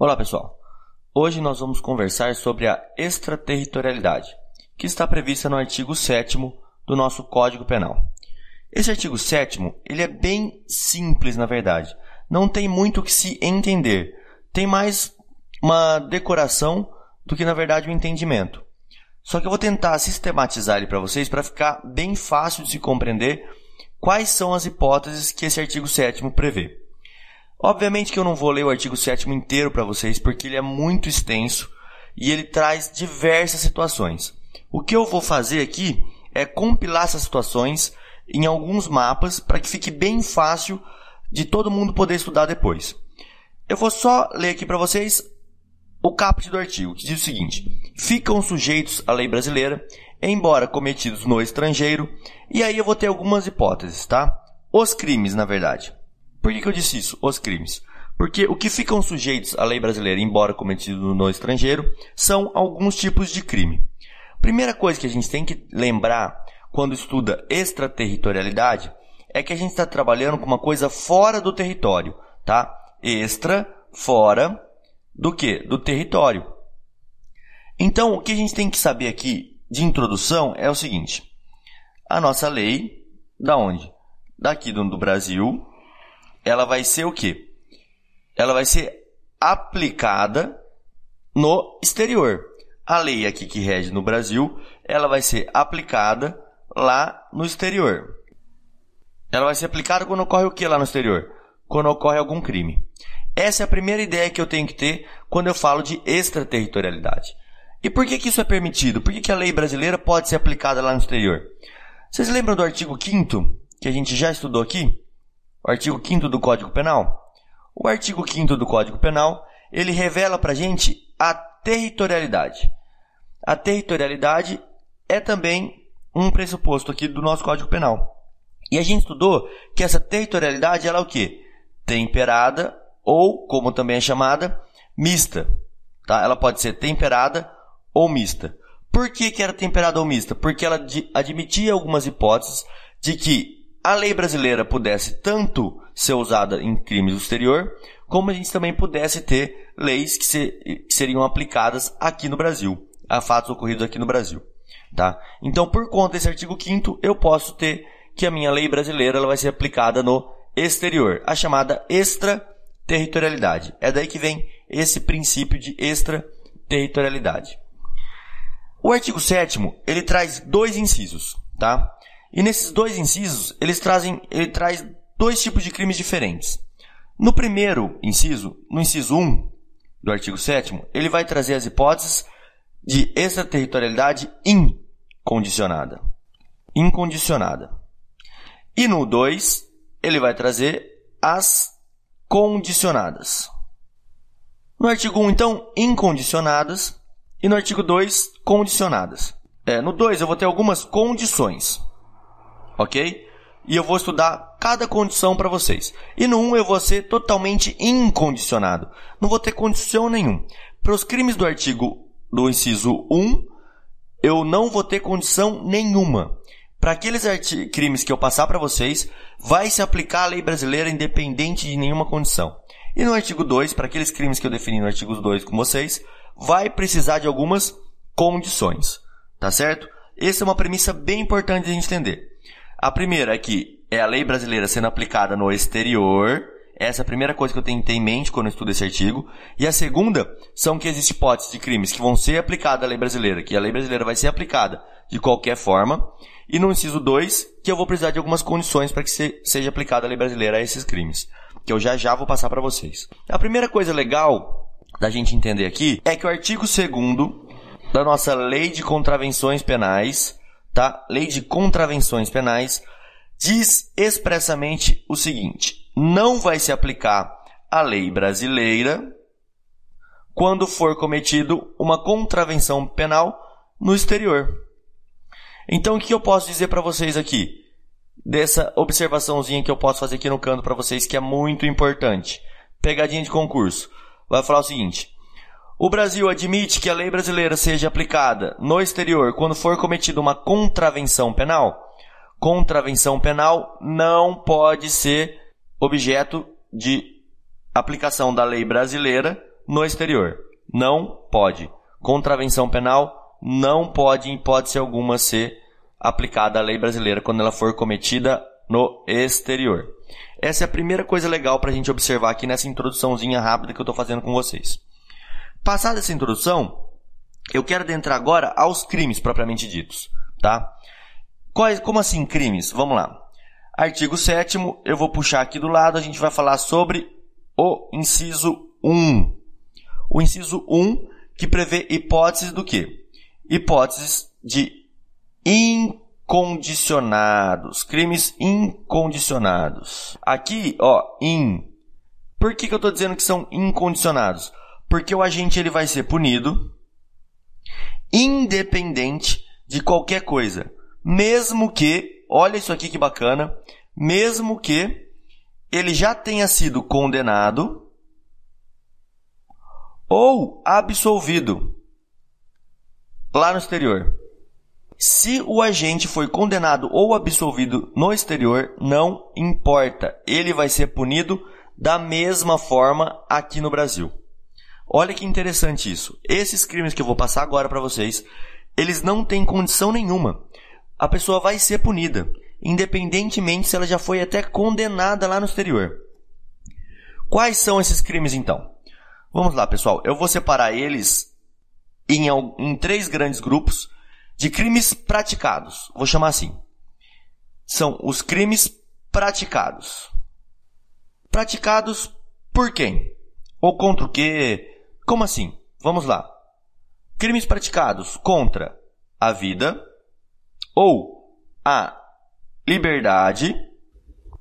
Olá pessoal, hoje nós vamos conversar sobre a extraterritorialidade, que está prevista no artigo 7 do nosso Código Penal. Esse artigo 7 ele é bem simples na verdade, não tem muito o que se entender, tem mais uma decoração do que na verdade um entendimento. Só que eu vou tentar sistematizar ele para vocês para ficar bem fácil de se compreender quais são as hipóteses que esse artigo 7 prevê. Obviamente que eu não vou ler o artigo 7 inteiro para vocês, porque ele é muito extenso e ele traz diversas situações. O que eu vou fazer aqui é compilar essas situações em alguns mapas para que fique bem fácil de todo mundo poder estudar depois. Eu vou só ler aqui para vocês o caput do artigo, que diz o seguinte: ficam sujeitos à lei brasileira, embora cometidos no estrangeiro, e aí eu vou ter algumas hipóteses, tá? Os crimes, na verdade. Por que, que eu disse isso? Os crimes. Porque o que ficam sujeitos à lei brasileira, embora cometido no estrangeiro, são alguns tipos de crime. Primeira coisa que a gente tem que lembrar quando estuda extraterritorialidade é que a gente está trabalhando com uma coisa fora do território, tá? Extra, fora do que? Do território. Então, o que a gente tem que saber aqui de introdução é o seguinte: a nossa lei, da onde? Daqui do, do Brasil, ela vai ser o quê? Ela vai ser aplicada no exterior. A lei aqui que rege no Brasil, ela vai ser aplicada lá no exterior. Ela vai ser aplicada quando ocorre o que lá no exterior? Quando ocorre algum crime. Essa é a primeira ideia que eu tenho que ter quando eu falo de extraterritorialidade. E por que, que isso é permitido? Por que, que a lei brasileira pode ser aplicada lá no exterior? Vocês lembram do artigo 5 que a gente já estudou aqui? Artigo 5 do Código Penal? O artigo 5 do Código Penal, ele revela para a gente a territorialidade. A territorialidade é também um pressuposto aqui do nosso Código Penal. E a gente estudou que essa territorialidade ela é o quê? Temperada ou, como também é chamada, mista. Tá? Ela pode ser temperada ou mista. Por que, que era temperada ou mista? Porque ela admitia algumas hipóteses de que a lei brasileira pudesse tanto ser usada em crimes do exterior, como a gente também pudesse ter leis que, se, que seriam aplicadas aqui no Brasil, a fatos ocorridos aqui no Brasil. Tá? Então, por conta desse artigo 5 eu posso ter que a minha lei brasileira ela vai ser aplicada no exterior, a chamada extraterritorialidade. É daí que vem esse princípio de extraterritorialidade. O artigo 7 ele traz dois incisos, tá? E nesses dois incisos, eles trazem, ele traz dois tipos de crimes diferentes. No primeiro inciso, no inciso 1 do artigo 7 ele vai trazer as hipóteses de extraterritorialidade incondicionada. Incondicionada. E no 2, ele vai trazer as condicionadas. No artigo 1, então, incondicionadas. E no artigo 2, condicionadas. É, no 2, eu vou ter algumas condições ok? E eu vou estudar cada condição para vocês. E no 1 eu vou ser totalmente incondicionado. Não vou ter condição nenhum. Para os crimes do artigo do inciso 1, eu não vou ter condição nenhuma. Para aqueles crimes que eu passar para vocês, vai se aplicar a lei brasileira independente de nenhuma condição. E no artigo 2, para aqueles crimes que eu defini no artigo 2 com vocês, vai precisar de algumas condições. Tá certo? Essa é uma premissa bem importante de entender. A primeira é que é a lei brasileira sendo aplicada no exterior. Essa é a primeira coisa que eu tenho que ter em mente quando eu estudo esse artigo. E a segunda são que existem hipóteses de crimes que vão ser aplicadas à lei brasileira, que a lei brasileira vai ser aplicada de qualquer forma. E no inciso 2, que eu vou precisar de algumas condições para que seja aplicada a lei brasileira a esses crimes. Que eu já já vou passar para vocês. A primeira coisa legal da gente entender aqui é que o artigo 2 da nossa Lei de Contravenções Penais tá? Lei de Contravenções Penais diz expressamente o seguinte: não vai se aplicar a lei brasileira quando for cometido uma contravenção penal no exterior. Então, o que eu posso dizer para vocês aqui? Dessa observaçãozinha que eu posso fazer aqui no canto para vocês, que é muito importante. Pegadinha de concurso. Vai falar o seguinte: o Brasil admite que a lei brasileira seja aplicada no exterior quando for cometida uma contravenção penal? Contravenção penal não pode ser objeto de aplicação da lei brasileira no exterior. Não pode. Contravenção penal não pode, em hipótese alguma, ser aplicada à lei brasileira quando ela for cometida no exterior. Essa é a primeira coisa legal para a gente observar aqui nessa introduçãozinha rápida que eu estou fazendo com vocês. Passada essa introdução, eu quero adentrar agora aos crimes propriamente ditos, tá? Quais, como assim crimes? Vamos lá. Artigo 7 eu vou puxar aqui do lado, a gente vai falar sobre o inciso 1. O inciso 1 que prevê hipóteses do quê? Hipóteses de incondicionados, crimes incondicionados. Aqui, ó, in. Por que, que eu estou dizendo que são incondicionados? Porque o agente ele vai ser punido independente de qualquer coisa. Mesmo que, olha isso aqui que bacana, mesmo que ele já tenha sido condenado ou absolvido lá no exterior. Se o agente foi condenado ou absolvido no exterior, não importa, ele vai ser punido da mesma forma aqui no Brasil. Olha que interessante isso. Esses crimes que eu vou passar agora para vocês, eles não têm condição nenhuma. A pessoa vai ser punida, independentemente se ela já foi até condenada lá no exterior. Quais são esses crimes então? Vamos lá, pessoal. Eu vou separar eles em, em três grandes grupos de crimes praticados. Vou chamar assim. São os crimes praticados. Praticados por quem? Ou contra o quê? Como assim? Vamos lá. Crimes praticados contra a vida ou a liberdade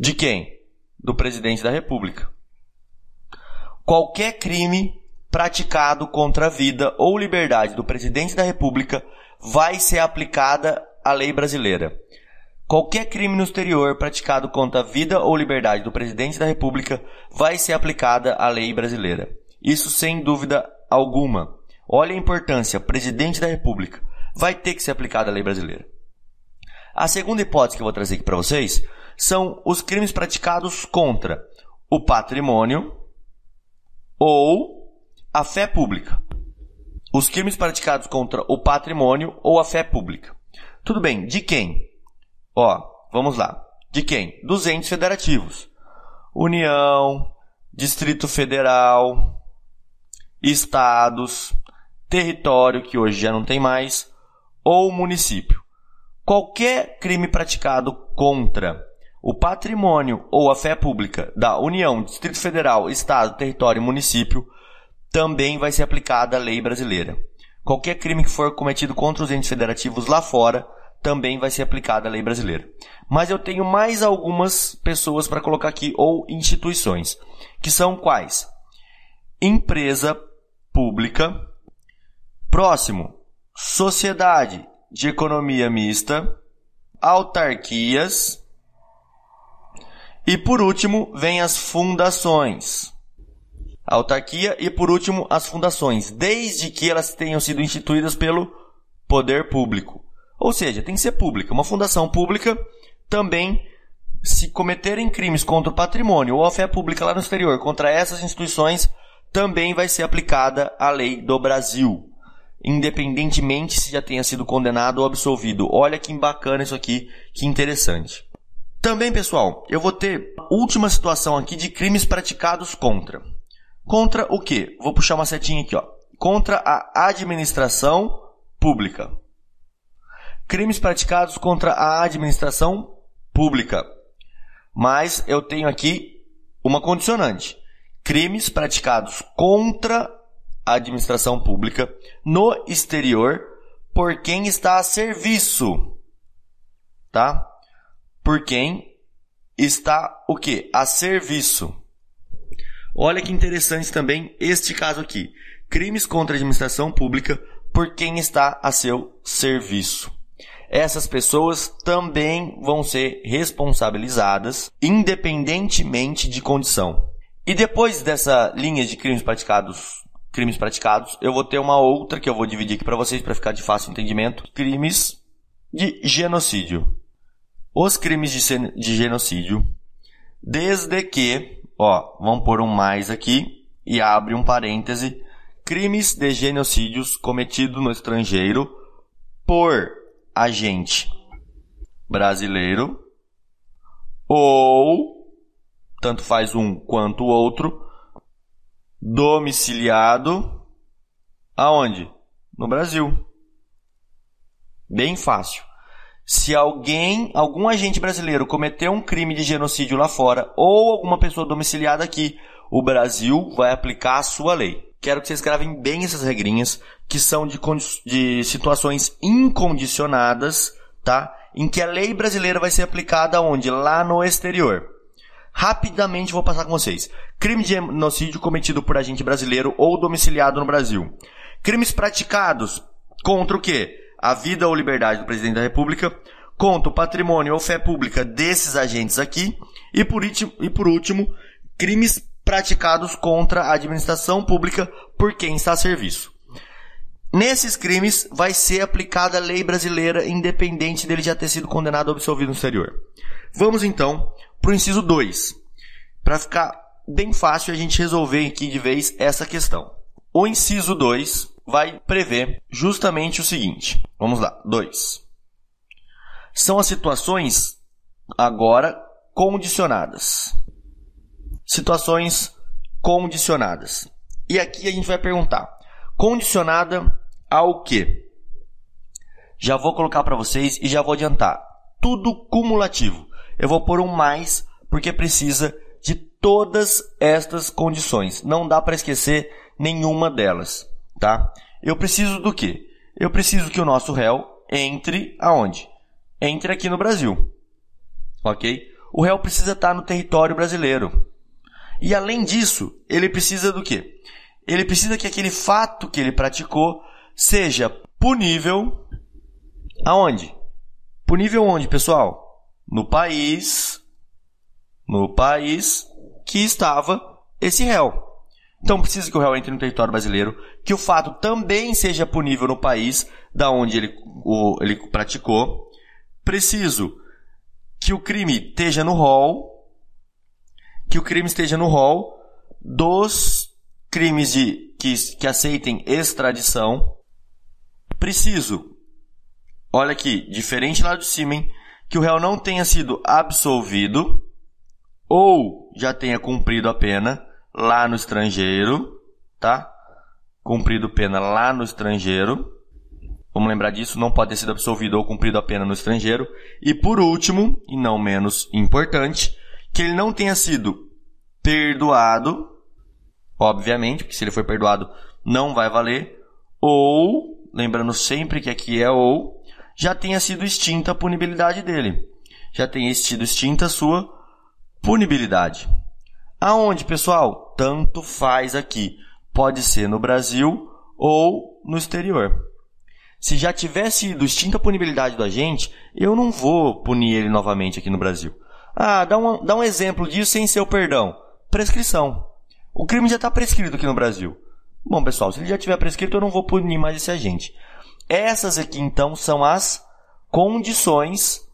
de quem? Do presidente da República. Qualquer crime praticado contra a vida ou liberdade do presidente da República vai ser aplicada a lei brasileira. Qualquer crime no exterior praticado contra a vida ou liberdade do presidente da República vai ser aplicada a lei brasileira. Isso sem dúvida alguma. Olha a importância, presidente da República. Vai ter que ser aplicada a lei brasileira. A segunda hipótese que eu vou trazer aqui para vocês são os crimes praticados contra o patrimônio ou a fé pública. Os crimes praticados contra o patrimônio ou a fé pública. Tudo bem, de quem? Ó, vamos lá. De quem? Dos entes federativos. União, Distrito Federal, estados, território, que hoje já não tem mais, ou município. Qualquer crime praticado contra o patrimônio ou a fé pública da União, Distrito Federal, Estado, Território e Município também vai ser aplicada a lei brasileira. Qualquer crime que for cometido contra os entes federativos lá fora também vai ser aplicada a lei brasileira. Mas eu tenho mais algumas pessoas para colocar aqui ou instituições, que são quais? Empresa pública. Próximo, sociedade de economia mista, autarquias. E por último, vem as fundações. Autarquia e por último as fundações, desde que elas tenham sido instituídas pelo poder público. Ou seja, tem que ser pública. Uma fundação pública também, se cometerem crimes contra o patrimônio ou a fé pública lá no exterior contra essas instituições, também vai ser aplicada a lei do Brasil, independentemente se já tenha sido condenado ou absolvido. Olha que bacana isso aqui, que interessante. Também, pessoal, eu vou ter última situação aqui de crimes praticados contra. Contra o quê? Vou puxar uma setinha aqui, ó. Contra a administração pública. Crimes praticados contra a administração pública. Mas eu tenho aqui uma condicionante crimes praticados contra a administração pública no exterior por quem está a serviço. Tá? Por quem está o que? A serviço. Olha que interessante também este caso aqui. Crimes contra a administração pública por quem está a seu serviço. Essas pessoas também vão ser responsabilizadas independentemente de condição. E depois dessa linha de crimes praticados, crimes praticados, eu vou ter uma outra que eu vou dividir aqui para vocês para ficar de fácil entendimento. Crimes de genocídio. Os crimes de, de genocídio, desde que, ó, vamos pôr um mais aqui, e abre um parêntese, crimes de genocídios cometidos no estrangeiro por agente brasileiro ou, tanto faz um quanto o outro, domiciliado aonde? No Brasil. Bem fácil. Se alguém, algum agente brasileiro cometeu um crime de genocídio lá fora ou alguma pessoa domiciliada aqui, o Brasil vai aplicar a sua lei. Quero que vocês gravem bem essas regrinhas, que são de, de situações incondicionadas, tá? Em que a lei brasileira vai ser aplicada onde? Lá no exterior. Rapidamente vou passar com vocês. Crime de genocídio cometido por agente brasileiro ou domiciliado no Brasil. Crimes praticados contra o quê? A vida ou liberdade do presidente da República, contra o patrimônio ou fé pública desses agentes aqui, e por, e por último, crimes praticados contra a administração pública por quem está a serviço. Nesses crimes vai ser aplicada a lei brasileira independente dele já ter sido condenado ou absolvido no exterior. Vamos então para o inciso 2, para ficar bem fácil a gente resolver aqui de vez essa questão. O inciso 2 vai prever justamente o seguinte. Vamos lá, 2. São as situações agora condicionadas situações condicionadas. E aqui a gente vai perguntar: condicionada ao quê? Já vou colocar para vocês e já vou adiantar. Tudo cumulativo. Eu vou pôr um mais porque precisa de todas estas condições. Não dá para esquecer nenhuma delas, tá? Eu preciso do quê? Eu preciso que o nosso réu entre aonde? Entre aqui no Brasil. OK? O réu precisa estar no território brasileiro. E além disso, ele precisa do quê? Ele precisa que aquele fato que ele praticou seja punível aonde? Punível onde, pessoal? No país no país que estava esse réu. Então precisa que o réu entre no território brasileiro, que o fato também seja punível no país da onde ele, o, ele praticou. Preciso que o crime esteja no rol que o crime esteja no rol dos crimes de, que, que aceitem extradição. Preciso, olha aqui, diferente lá de cima, hein, que o réu não tenha sido absolvido ou já tenha cumprido a pena lá no estrangeiro, tá? Cumprido pena lá no estrangeiro. Vamos lembrar disso, não pode ter sido absolvido ou cumprido a pena no estrangeiro. E por último, e não menos importante, que ele não tenha sido perdoado, obviamente, porque se ele foi perdoado não vai valer, ou, lembrando sempre que aqui é ou, já tenha sido extinta a punibilidade dele. Já tenha sido extinta a sua punibilidade. Aonde, pessoal? Tanto faz aqui. Pode ser no Brasil ou no exterior. Se já tivesse sido extinta a punibilidade do agente, eu não vou punir ele novamente aqui no Brasil. Ah, dá um, dá um exemplo disso sem ser o perdão. Prescrição. O crime já está prescrito aqui no Brasil. Bom, pessoal, se ele já tiver prescrito, eu não vou punir mais esse agente. Essas aqui, então, são as condições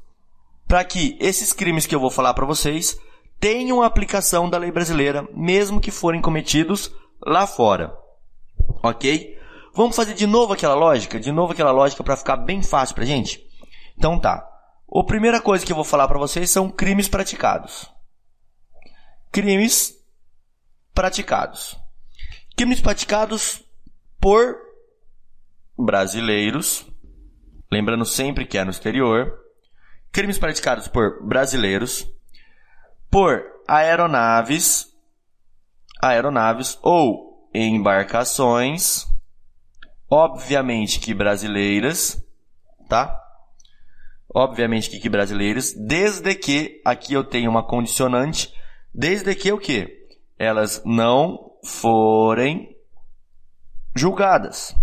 para que esses crimes que eu vou falar para vocês tenham aplicação da lei brasileira, mesmo que forem cometidos lá fora. Ok? Vamos fazer de novo aquela lógica? De novo aquela lógica para ficar bem fácil para gente? Então tá. A primeira coisa que eu vou falar para vocês são crimes praticados. Crimes praticados. Crimes praticados por brasileiros, lembrando sempre que é no exterior. Crimes praticados por brasileiros, por aeronaves, aeronaves ou embarcações, obviamente que brasileiras, tá? obviamente que, que brasileiros, desde que aqui eu tenho uma condicionante, desde que o que? Elas não forem julgadas.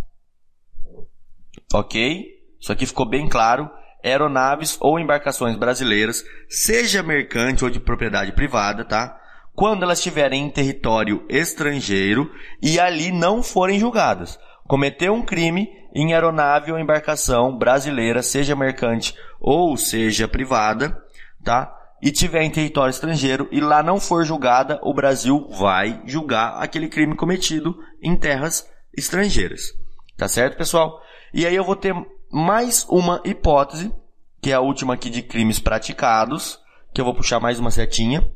Ok? Isso aqui ficou bem claro. Aeronaves ou embarcações brasileiras, seja mercante ou de propriedade privada, tá? Quando elas estiverem em território estrangeiro e ali não forem julgadas. Cometeu um crime em aeronave ou embarcação brasileira, seja mercante ou seja privada, tá? e tiver em território estrangeiro e lá não for julgada, o Brasil vai julgar aquele crime cometido em terras estrangeiras. Tá certo, pessoal? E aí eu vou ter mais uma hipótese, que é a última aqui de crimes praticados, que eu vou puxar mais uma setinha,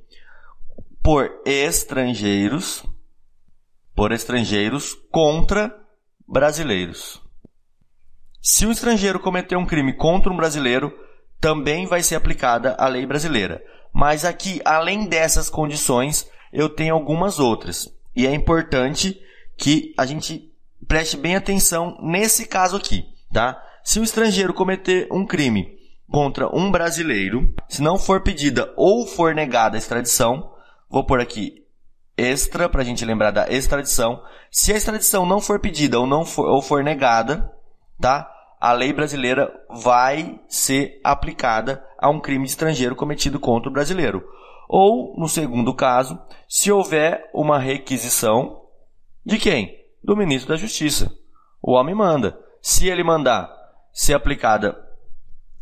por estrangeiros, por estrangeiros contra brasileiros. Se um estrangeiro cometer um crime contra um brasileiro, também vai ser aplicada a lei brasileira. Mas aqui, além dessas condições, eu tenho algumas outras. E é importante que a gente preste bem atenção nesse caso aqui, tá? Se o estrangeiro cometer um crime contra um brasileiro, se não for pedida ou for negada a extradição, vou por aqui extra para a gente lembrar da extradição. Se a extradição não for pedida ou não for, ou for negada, tá? A lei brasileira vai ser aplicada a um crime estrangeiro cometido contra o brasileiro. Ou, no segundo caso, se houver uma requisição de quem? Do ministro da Justiça. O homem manda. Se ele mandar ser aplicada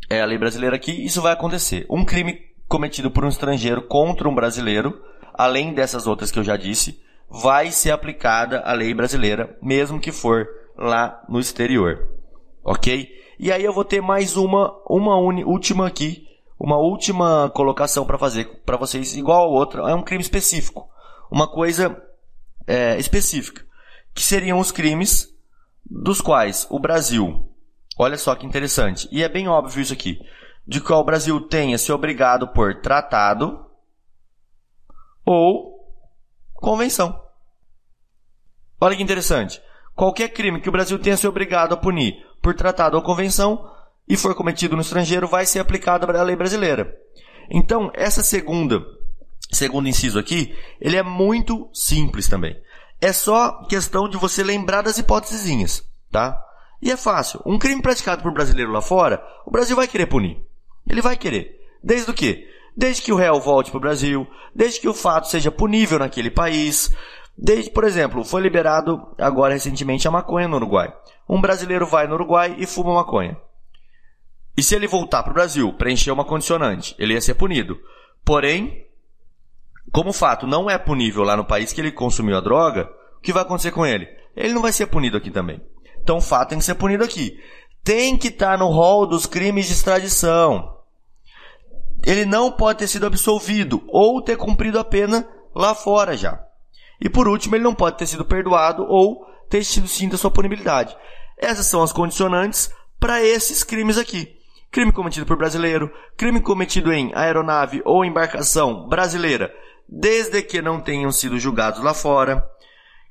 é, a lei brasileira aqui, isso vai acontecer. Um crime cometido por um estrangeiro contra um brasileiro além dessas outras que eu já disse, vai ser aplicada a lei brasileira, mesmo que for lá no exterior. Ok? E aí eu vou ter mais uma, uma uni, última aqui, uma última colocação para fazer para vocês, igual a outra. É um crime específico, uma coisa é, específica, que seriam os crimes dos quais o Brasil, olha só que interessante, e é bem óbvio isso aqui, de qual o Brasil tenha se obrigado por tratado, ou convenção. Olha que interessante. Qualquer crime que o Brasil tenha se obrigado a punir por tratado ou convenção e for cometido no estrangeiro vai ser aplicado à lei brasileira. Então, essa segunda, segundo inciso aqui, ele é muito simples também. É só questão de você lembrar das hipóteses, tá? E é fácil. Um crime praticado por brasileiro lá fora, o Brasil vai querer punir. Ele vai querer. Desde o quê? desde que o réu volte para o Brasil, desde que o fato seja punível naquele país, desde, por exemplo, foi liberado agora recentemente a maconha no Uruguai. Um brasileiro vai no Uruguai e fuma maconha. E se ele voltar para o Brasil, preencher uma condicionante, ele ia ser punido. Porém, como o fato não é punível lá no país que ele consumiu a droga, o que vai acontecer com ele? Ele não vai ser punido aqui também. Então o fato tem que ser punido aqui. Tem que estar tá no rol dos crimes de extradição ele não pode ter sido absolvido ou ter cumprido a pena lá fora já. E por último, ele não pode ter sido perdoado ou ter tido sim da sua punibilidade. Essas são as condicionantes para esses crimes aqui. Crime cometido por brasileiro, crime cometido em aeronave ou embarcação brasileira, desde que não tenham sido julgados lá fora.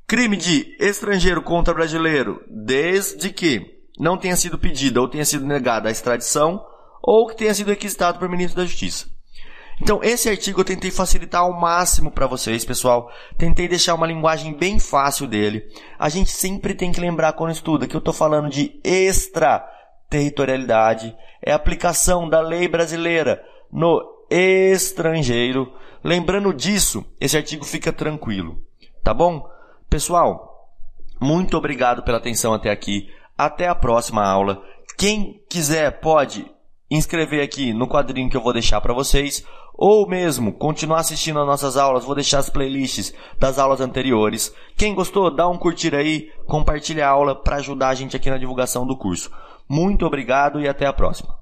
Crime de estrangeiro contra brasileiro, desde que não tenha sido pedida ou tenha sido negada a extradição ou que tenha sido requisitado por ministro da Justiça. Então, esse artigo eu tentei facilitar ao máximo para vocês, pessoal. Tentei deixar uma linguagem bem fácil dele. A gente sempre tem que lembrar quando estuda que eu estou falando de extraterritorialidade, é aplicação da lei brasileira no estrangeiro. Lembrando disso, esse artigo fica tranquilo, tá bom? Pessoal, muito obrigado pela atenção até aqui. Até a próxima aula. Quem quiser pode inscrever aqui no quadrinho que eu vou deixar para vocês, ou mesmo continuar assistindo as nossas aulas, vou deixar as playlists das aulas anteriores. Quem gostou, dá um curtir aí, compartilha a aula para ajudar a gente aqui na divulgação do curso. Muito obrigado e até a próxima.